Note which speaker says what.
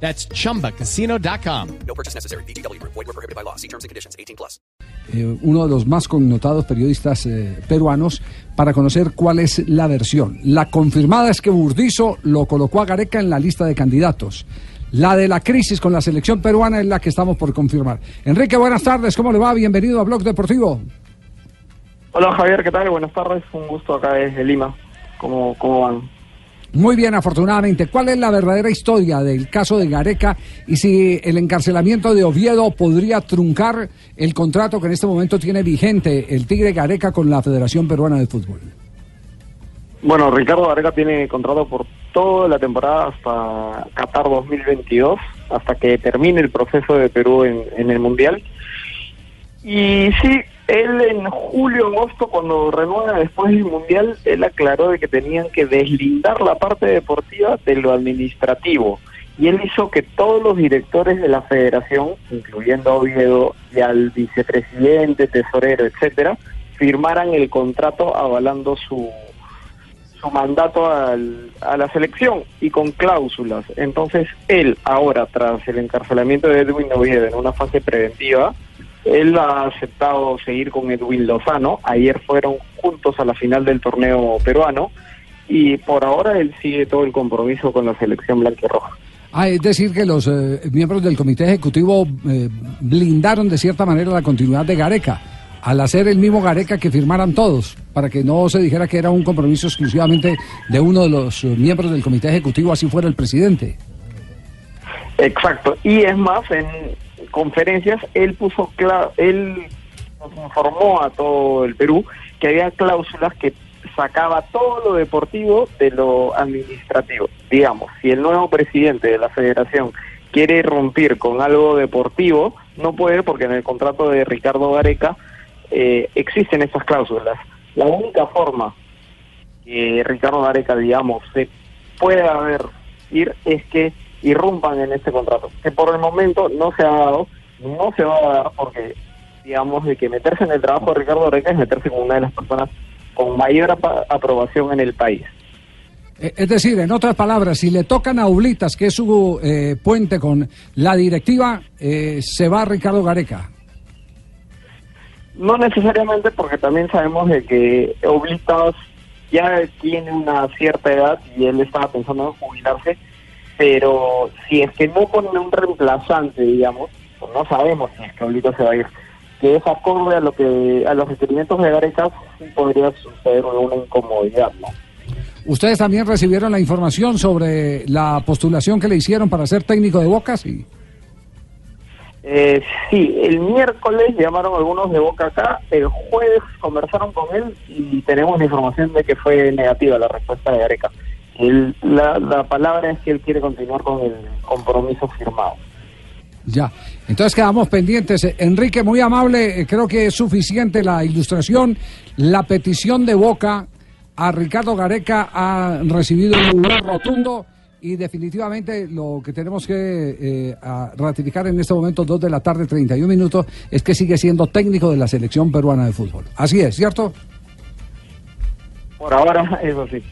Speaker 1: That's chumbacasino.com.
Speaker 2: No purchase necessary. BGW. Void were prohibited by law. See terms and conditions. 18 plus.
Speaker 3: eh, uno de los más connotados periodistas eh, peruanos, para conocer cuál es la versión. La confirmada es que Burdizo lo colocó a Gareca en la lista de candidatos. La de la crisis con la selección peruana es la que estamos por confirmar. Enrique, buenas tardes, ¿cómo le va? Bienvenido a Blog Deportivo.
Speaker 4: Hola Javier, ¿qué tal? Buenas tardes, un gusto acá desde Lima. ¿Cómo, cómo van?
Speaker 3: Muy bien, afortunadamente. ¿Cuál es la verdadera historia del caso de Gareca y si el encarcelamiento de Oviedo podría truncar el contrato que en este momento tiene vigente el Tigre Gareca con la Federación Peruana de Fútbol?
Speaker 4: Bueno, Ricardo Vargas tiene contrato por toda la temporada hasta Qatar 2022, hasta que termine el proceso de Perú en, en el Mundial. Y sí, él en julio, agosto, cuando renueva después del Mundial, él aclaró de que tenían que deslindar la parte deportiva de lo administrativo. Y él hizo que todos los directores de la federación, incluyendo a Oviedo y al vicepresidente, tesorero, etcétera, firmaran el contrato avalando su, su mandato al- a la selección y con cláusulas. Entonces, él ahora, tras el encarcelamiento de Edwin Oviedo en una fase preventiva, él ha aceptado seguir con Edwin Lozano. Ayer fueron juntos a la final del torneo peruano y por ahora él sigue todo el compromiso con la selección blanquirroja.
Speaker 3: Ah, es decir, que los eh, miembros del comité ejecutivo eh, blindaron de cierta manera la continuidad de Gareca, al hacer el mismo Gareca que firmaran todos, para que no se dijera que era un compromiso exclusivamente de uno de los eh, miembros del comité ejecutivo, así fuera el presidente.
Speaker 4: Exacto. Y es más, en conferencias él puso él informó a todo el Perú que había cláusulas que sacaba todo lo deportivo de lo administrativo. Digamos, si el nuevo presidente de la federación quiere romper con algo deportivo, no puede porque en el contrato de Ricardo Gareca eh, existen esas cláusulas. La única forma que Ricardo Gareca, digamos, se pueda ver ir es que irrumpan en este contrato, que por el momento no se ha dado, no se va a dar porque, digamos, de que meterse en el trabajo de Ricardo Gareca es meterse con una de las personas con mayor aprobación en el país.
Speaker 3: Eh, Es decir, en otras palabras, si le tocan a Ublitas, que es su eh, puente con la directiva, eh, se va Ricardo Gareca.
Speaker 4: No necesariamente porque también sabemos de que Oblitas ya tiene una cierta edad y él estaba pensando en jubilarse, pero si es que no ponen un reemplazante, digamos, pues no sabemos si es que Oblitas se va a ir, que es acorde a lo que a los requerimientos de Gareca, sí podría suceder una incomodidad, ¿no?
Speaker 3: ¿Ustedes también recibieron la información sobre la postulación que le hicieron para ser técnico de Boca? Sí.
Speaker 4: Eh, sí, el miércoles llamaron algunos de Boca acá, el jueves conversaron con él y tenemos la información de que fue negativa la respuesta de Gareca. Él- la, la palabra es que él quiere continuar con el compromiso firmado.
Speaker 3: Ya. Entonces quedamos pendientes. Enrique, muy amable, creo que es suficiente la ilustración. La petición de Boca a Ricardo Gareca ha recibido un lugar rotundo y definitivamente lo que tenemos que eh, ratificar en este momento, 2 de la tarde, 31 minutos, es que sigue siendo técnico de la selección peruana de fútbol. Así es, ¿cierto?
Speaker 4: Por ahora, eso sí.